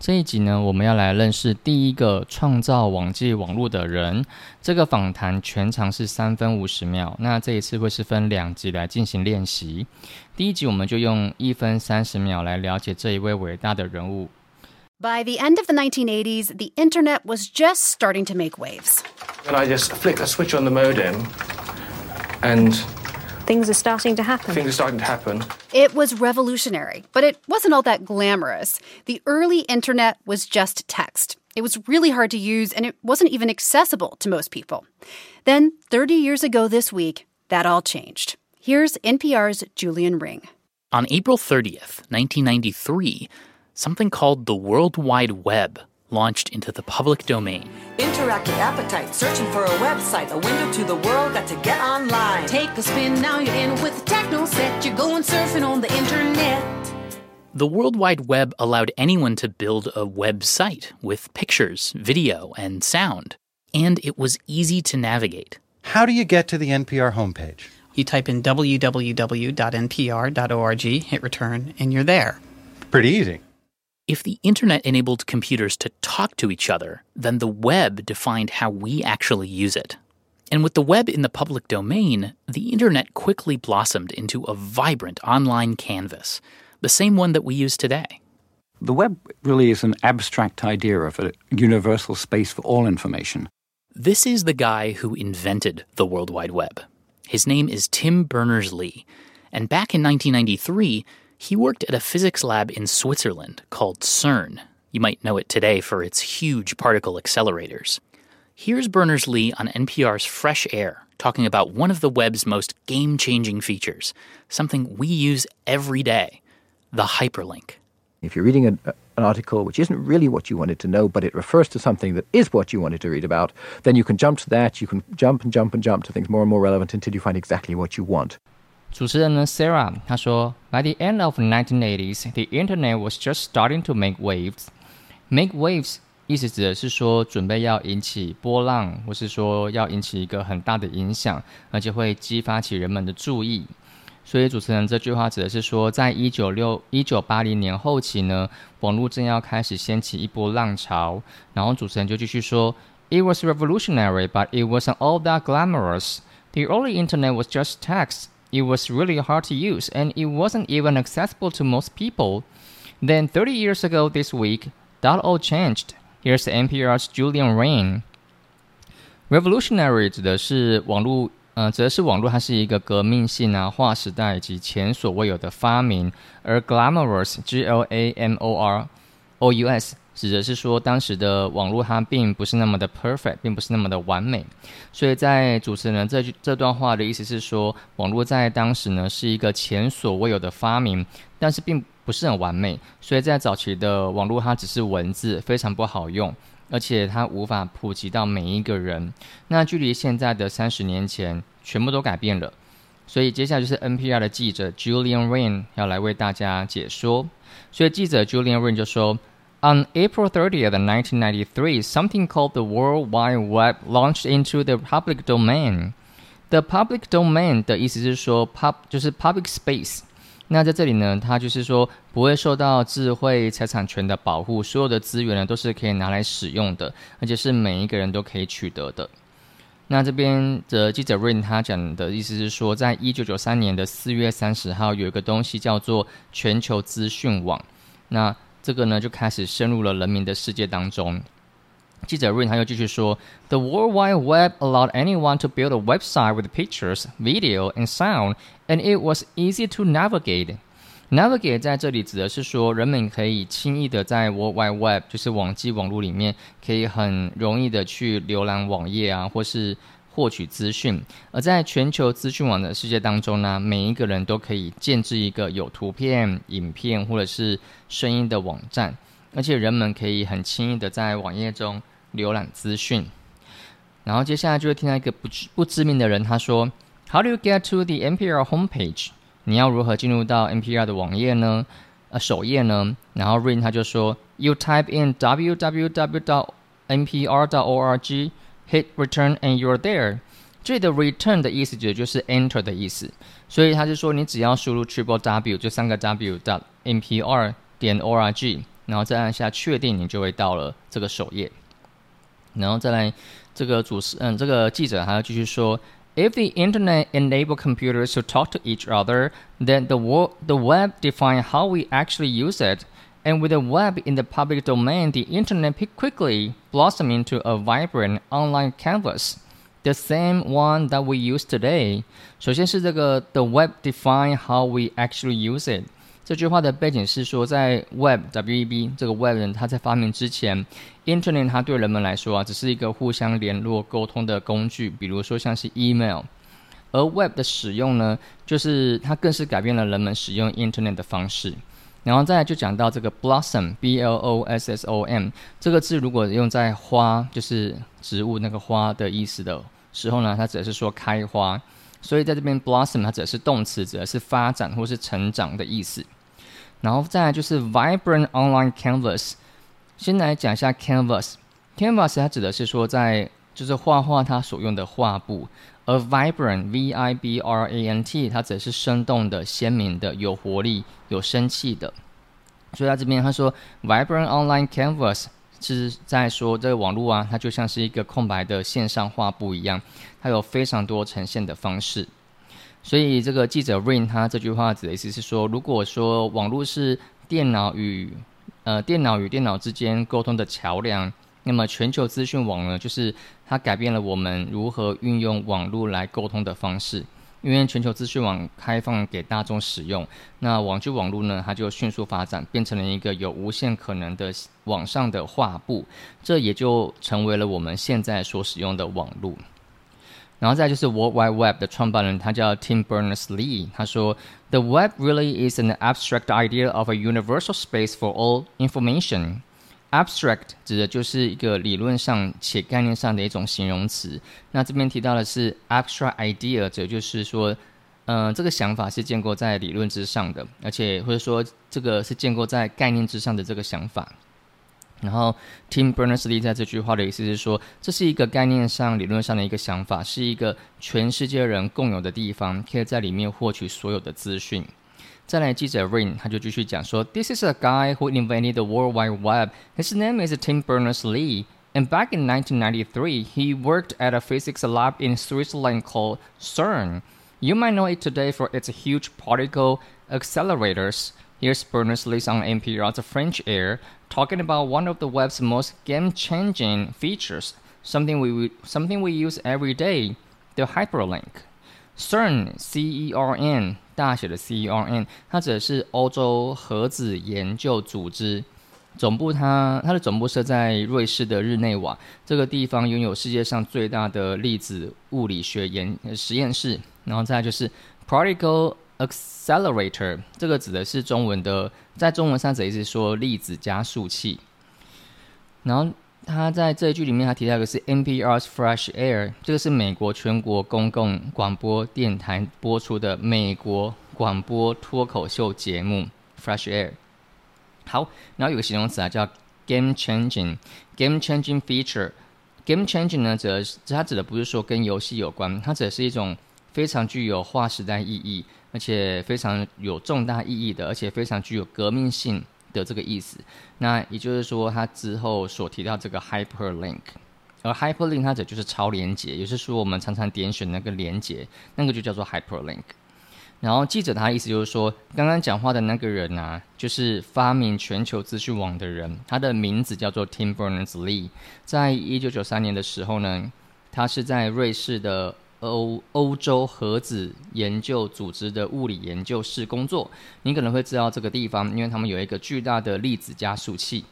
这一集呢，我们要来认识第一个创造网际网络的人。这个访谈全长是三分五十秒。那这一次会是分两集来进行练习。第一集我们就用一分三十秒来了解这一位伟大的人物。By the end of the 1980s, the internet was just starting to make waves. And I just flick a switch on the modem and Things are starting to happen. things are starting to happen. It was revolutionary, but it wasn't all that glamorous. The early internet was just text. It was really hard to use and it wasn't even accessible to most people. Then, 30 years ago this week, that all changed. Here's NPR's Julian Ring. On April 30th, 1993, something called the World Wide Web launched into the public domain. Interactive appetite, searching for a website, a window to the world, got to get online. Take a spin, now you're in with the techno set. You're going surfing on the internet. The World Wide Web allowed anyone to build a website with pictures, video, and sound. And it was easy to navigate. How do you get to the NPR homepage? You type in www.npr.org, hit return, and you're there. Pretty easy. If the internet enabled computers to talk to each other, then the web defined how we actually use it. And with the web in the public domain, the internet quickly blossomed into a vibrant online canvas, the same one that we use today. The web really is an abstract idea of a universal space for all information. This is the guy who invented the World Wide Web. His name is Tim Berners Lee, and back in 1993, he worked at a physics lab in Switzerland called CERN. You might know it today for its huge particle accelerators. Here's Berners Lee on NPR's Fresh Air talking about one of the web's most game changing features, something we use every day the hyperlink. If you're reading an, an article which isn't really what you wanted to know, but it refers to something that is what you wanted to read about, then you can jump to that. You can jump and jump and jump to things more and more relevant until you find exactly what you want. 主持人呢，Sarah，她说，By the end of the 1980s, the internet was just starting to make waves. Make waves 意思指的是说，准备要引起波浪，或是说要引起一个很大的影响，而且会激发起人们的注意。所以主持人这句话指的是说，在一九六一九八零年后期呢，网络正要开始掀起一波浪潮。然后主持人就继续说，It was revolutionary, but it wasn't all that glamorous. The early internet was just text. It was really hard to use, and it wasn't even accessible to most people. Then 30 years ago this week, that all changed. Here's NPR's Julian Rain. Revolutionary 指的是网络，呃，指的是网络，它是一个革命性啊、划时代以及前所未有的发明。而 glamorous，G L A M O R O U S， 指的是说当时的网络它并不是那么的 perfect，并不是那么的完美。所以在主持人这句这段话的意思是说，网络在当时呢是一个前所未有的发明，但是并不是很完美。所以在早期的网络，它只是文字，非常不好用。而且它无法普及到每一个人。那距离现在的三十年前，全部都改变了。所以接下来就是 NPR 的记者 Julian Rain 要来为大家解说。所以记者 Julian Rain 就说：“On April 30th, 1993, something called the World Wide Web launched into the public domain. The public domain 的意思是说，pub 就是 public space。”那在这里呢，它就是说不会受到智慧财产权的保护，所有的资源呢都是可以拿来使用的，而且是每一个人都可以取得的。那这边的记者 Rain 他讲的意思是说，在一九九三年的四月三十号，有一个东西叫做全球资讯网，那这个呢就开始深入了人民的世界当中。记者 Rain 他又继续说：“The World Wide Web allowed anyone to build a website with pictures, video, and sound, and it was easy to navigate.” Navigate 在这里指的是说，人们可以轻易的在 World Wide Web，就是网际网络里面，可以很容易的去浏览网页啊，或是 获取资讯。而在全球资讯网的世界当中呢，每一个人都可以建置一个有图片、影片或者是声音的网站，而且人们可以很轻易的在网页中浏览资讯。然后接下来就会听到一个不知不知名的人他说：“How do you get to the NPR homepage？” 你要如何进入到 NPR 的网页呢？呃，首页呢？然后 Rain 他就说：“You type in www.npr.org www.npr.org，hit return and you're there。”这里的 return 的意思，指的就是 enter 的意思。所以他就说，你只要输入 triple w 就三个 w 的 npr 点 org， 然后再按下确定，你就会到了这个首页。然后再来，这个主持，嗯，这个记者还要继续说，If the internet enable computers to talk to each other, then the wo- the web define how we actually use it. And with the web in the public domain, the internet pick quickly blossom into a vibrant online canvas, the same one that we use today. 首先是这个 the web define how we actually use it。这句话的背景是说，在 Web W E B 这个 Web 人他在发明之前，Internet 它对人们来说啊，只是一个互相联络沟通的工具，比如说像是 Email。而 Web 的使用呢，就是它更是改变了人们使用 Internet 的方式。 然后再来就讲到这个 blossom b l o s s o m 这个字，如果用在花，就是植物那个花的意思的时候呢，它指的是说开花。所以在这边 blossom 它指的是动词，指的是发展或是成长的意思。然后再来就是 vibrant online canvas。先来讲一下 canvas。canvas 它指的是说在就是画画它所用的画布，而 vibrant v i b r a n t 它指的是生动的、鲜明的、有活力、有生气的。所以在这边他说 vibrant online canvas 是在说这个网络啊，它就像是一个空白的线上画布一样，它有非常多呈现的方式。所以这个记者 Rain 他这句话指的意思是说，如果说网络是电脑与呃电脑与电脑之间沟通的桥梁，那么全球资讯网呢，就是它改变了我们如何运用网络来沟通的方式。因为全球资讯网开放给大众使用，那网际网络呢，它就迅速发展，变成了一个有无限可能的网上的画布，这也就成为了我们现在所使用的网络。然后再就是 World Wide Web 的创办人，他叫 Tim Berners-Lee。他说：“The web really is an abstract idea of a universal space for all information.” Abstract 指的就是一个理论上且概念上的一种形容词。那这边提到的是 abstract idea，指的就是说，嗯，这个想法是建构在理论之上的，而且或者说这个是建构在概念之上的这个想法。然后，Tim Berners-Lee 在这句话的意思是说，这是一个概念上、理论上的一个想法，是一个全世界人共有的地方，可以在里面获取所有的资讯。再来，记者 Rain 他就继续讲说，This is a guy who invented the World Wide Web. His name is Tim Berners-Lee. And back in 1993, he worked at a physics lab in Switzerland called CERN. You might know it today for its huge particle accelerators. Here's Berners-Lee on NPR's Fresh Air talking about one of the web's most game-changing features, something we something we use every day, the hyperlink. CERN, C-E-R-N, 大写的 C-E-R-N，它指的是欧洲核子研究组织。总部它它的总部设在瑞士的日内瓦，这个地方拥有世界上最大的粒子物理学研实验室。然后再就是 particle accelerator，这个指的是中文的，在中文上指的是说粒子加速器。然后他在这一句里面，他提到一个是 NPR's Fresh Air，这个是美国全国公共广播电台播出的美国广播脱口秀节目 Fresh Air。好，然后有个形容词啊，叫 game changing，game changing feature。game changing 呢，指它指的不是说跟游戏有关，它指的是一种非常具有划时代意义，而且非常有重大意义的，而且非常具有革命性的这个意思。那也就是说，他之后所提到这个 hyperlink，而 hyperlink 它指就是超连接，也就是说我们常常点选那个连接，那个就叫做 hyperlink。然后记者他的意思就是说，刚刚讲话的那个人啊，就是发明全球资讯网的人，他的名字叫做 Tim Berners-Lee。在一九九三年的时候呢，他是在瑞士的欧欧洲核子研究组织的物理研究室工作。你可能会知道这个地方，因为他们有一个巨大的粒子加速器。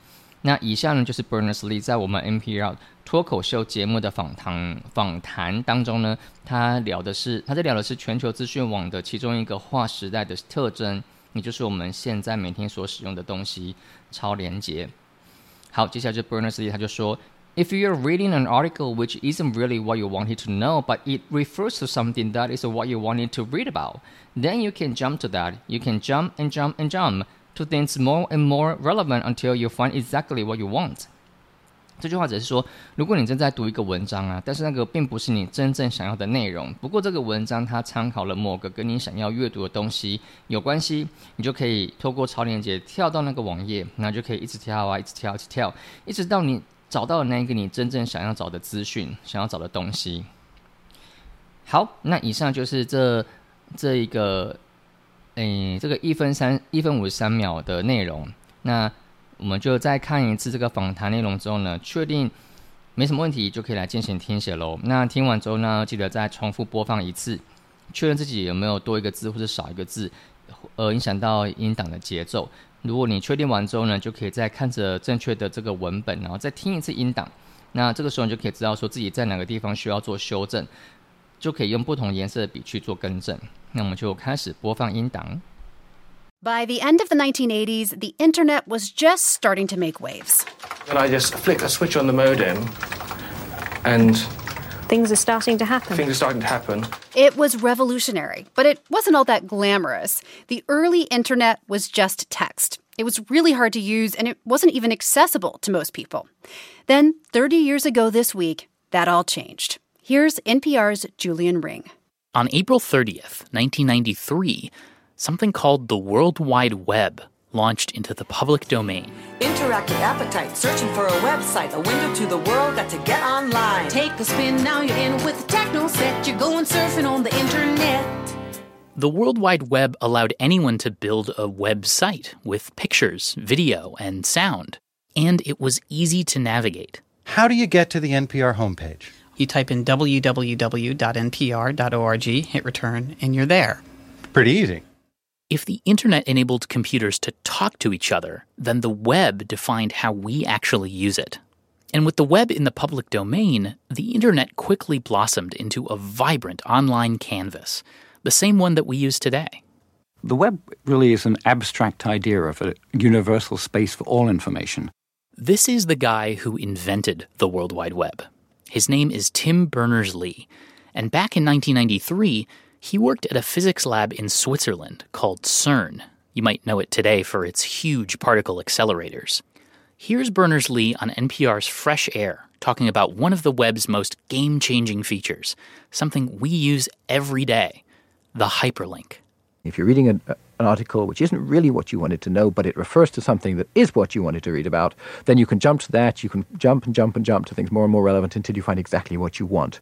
那以下呢，就是 Berners-Lee 在我们 NPR 脱口秀节目的访谈访谈当中呢，他聊的是他在聊的是全球资讯网的其中一个划时代的特征，也就是我们现在每天所使用的东西——超连接。好，接下来就 Berners-Lee 他就说 ：“If you're reading an article which isn't really what you wanted to know, but it refers to something that is what you wanted to read about, then you can jump to that. You can jump and jump and jump.” to things more and more relevant until you find exactly what you want. 这句话只是说，如果你正在读一个文章啊，但是那个并不是你真正想要的内容，不过这个文章它参考了某个跟你想要阅读的东西有关系，你就可以透过超链接跳到那个网页，那就可以一直跳啊，一直跳，一直跳，一直到你 找到那个你真正想要找的资讯，想要找的东西。好，那以上就是这这一个，诶，这个一分三一分五十三秒的内容。那我们就再看一次这个访谈内容之后呢，确定没什么问题，就可以来进行听写喽。那听完之后呢，记得再重复播放一次，确认自己有没有多一个字或者少一个字，呃，影响到音档的节奏。如果你确定完之后呢，就可以再看着正确的这个文本，然后再听一次音档。那这个时候你就可以知道说自己在哪个地方需要做修正，就可以用不同颜色的笔去做更正。那我们就开始播放音档。By the end of the 1980s, the internet was just starting to make waves. And I just flick a switch on the modem, and Things are starting to happen. things are starting to happen. It was revolutionary, but it wasn't all that glamorous. The early internet was just text. It was really hard to use, and it wasn't even accessible to most people. Then, 30 years ago this week, that all changed. Here's NPR's Julian Ring. On April 30th, 1993, something called the World Wide Web launched into the public domain. Interactive appetite, searching for a website, a window to the world, got to get online. Take a spin, now you're in with the techno set. You're going surfing on the internet. The World Wide Web allowed anyone to build a website with pictures, video, and sound, and it was easy to navigate. How do you get to the NPR homepage? You type in www.npr.org, hit return, and you're there. Pretty easy. If the internet enabled computers to talk to each other, then the web defined how we actually use it. And with the web in the public domain, the internet quickly blossomed into a vibrant online canvas, the same one that we use today. The web really is an abstract idea of a universal space for all information. This is the guy who invented the World Wide Web. His name is Tim Berners Lee, and back in 1993, he worked at a physics lab in Switzerland called CERN. You might know it today for its huge particle accelerators. Here's Berners Lee on NPR's Fresh Air talking about one of the web's most game changing features, something we use every day the hyperlink. If you're reading an, an article which isn't really what you wanted to know, but it refers to something that is what you wanted to read about, then you can jump to that. You can jump and jump and jump to things more and more relevant until you find exactly what you want.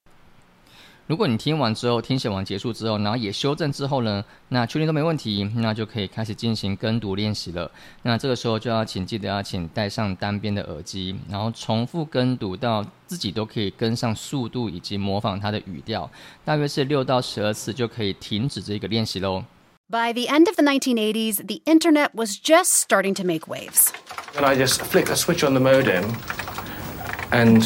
如果你听完之后，听写完结束之后，然后也修正之后呢，那确定都没问题，那就可以开始进行跟读练习了。那这个时候就要请记得要请戴上单边的耳机，然后重复跟读到自己都可以跟上速度以及模仿它的语调，大约是六到十二次就可以停止这个练习喽。By the end of the 1980s, the internet was just starting to make waves. And I just flick a switch on the modem, and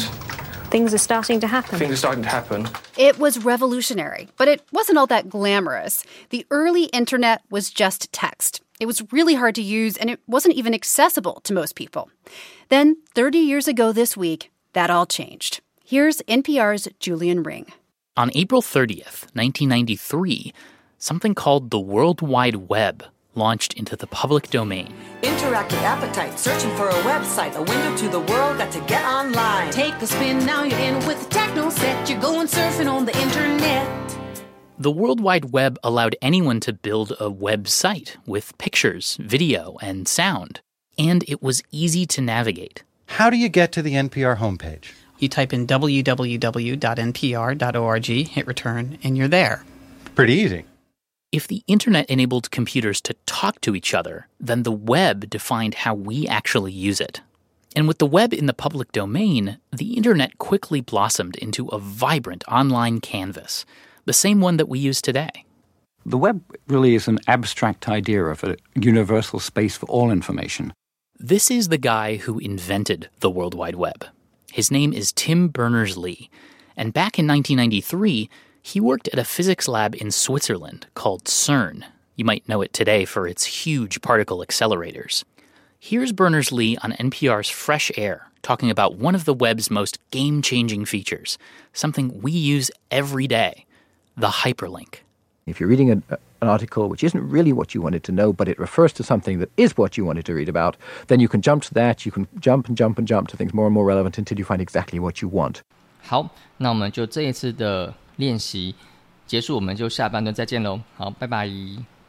Things are starting to happen. things are starting to happen. It was revolutionary, but it wasn't all that glamorous. The early internet was just text. It was really hard to use, and it wasn't even accessible to most people. Then, 30 years ago this week, that all changed. Here's NPR's Julian Ring. On April 30th, 1993, something called the World Wide Web launched into the public domain. Interactive appetite, searching for a website, a window to the world, got to get online. Take a spin, now you're in with the techno set. You're going surfing on the internet. The World Wide Web allowed anyone to build a website with pictures, video, and sound, and it was easy to navigate. How do you get to the NPR homepage? You type in www.npr.org, hit return, and you're there. Pretty easy. If the internet enabled computers to talk to each other, then the web defined how we actually use it. And with the web in the public domain, the internet quickly blossomed into a vibrant online canvas, the same one that we use today. The web really is an abstract idea of a universal space for all information. This is the guy who invented the World Wide Web. His name is Tim Berners Lee, and back in 1993, he worked at a physics lab in Switzerland called CERN. You might know it today for its huge particle accelerators. Here's Berners Lee on NPR's Fresh Air talking about one of the web's most game changing features, something we use every day the hyperlink. If you're reading a, an article which isn't really what you wanted to know, but it refers to something that is what you wanted to read about, then you can jump to that. You can jump and jump and jump to things more and more relevant until you find exactly what you want. 好，那我们就这一次的练习结束，我们就下半段再见喽。好，拜拜。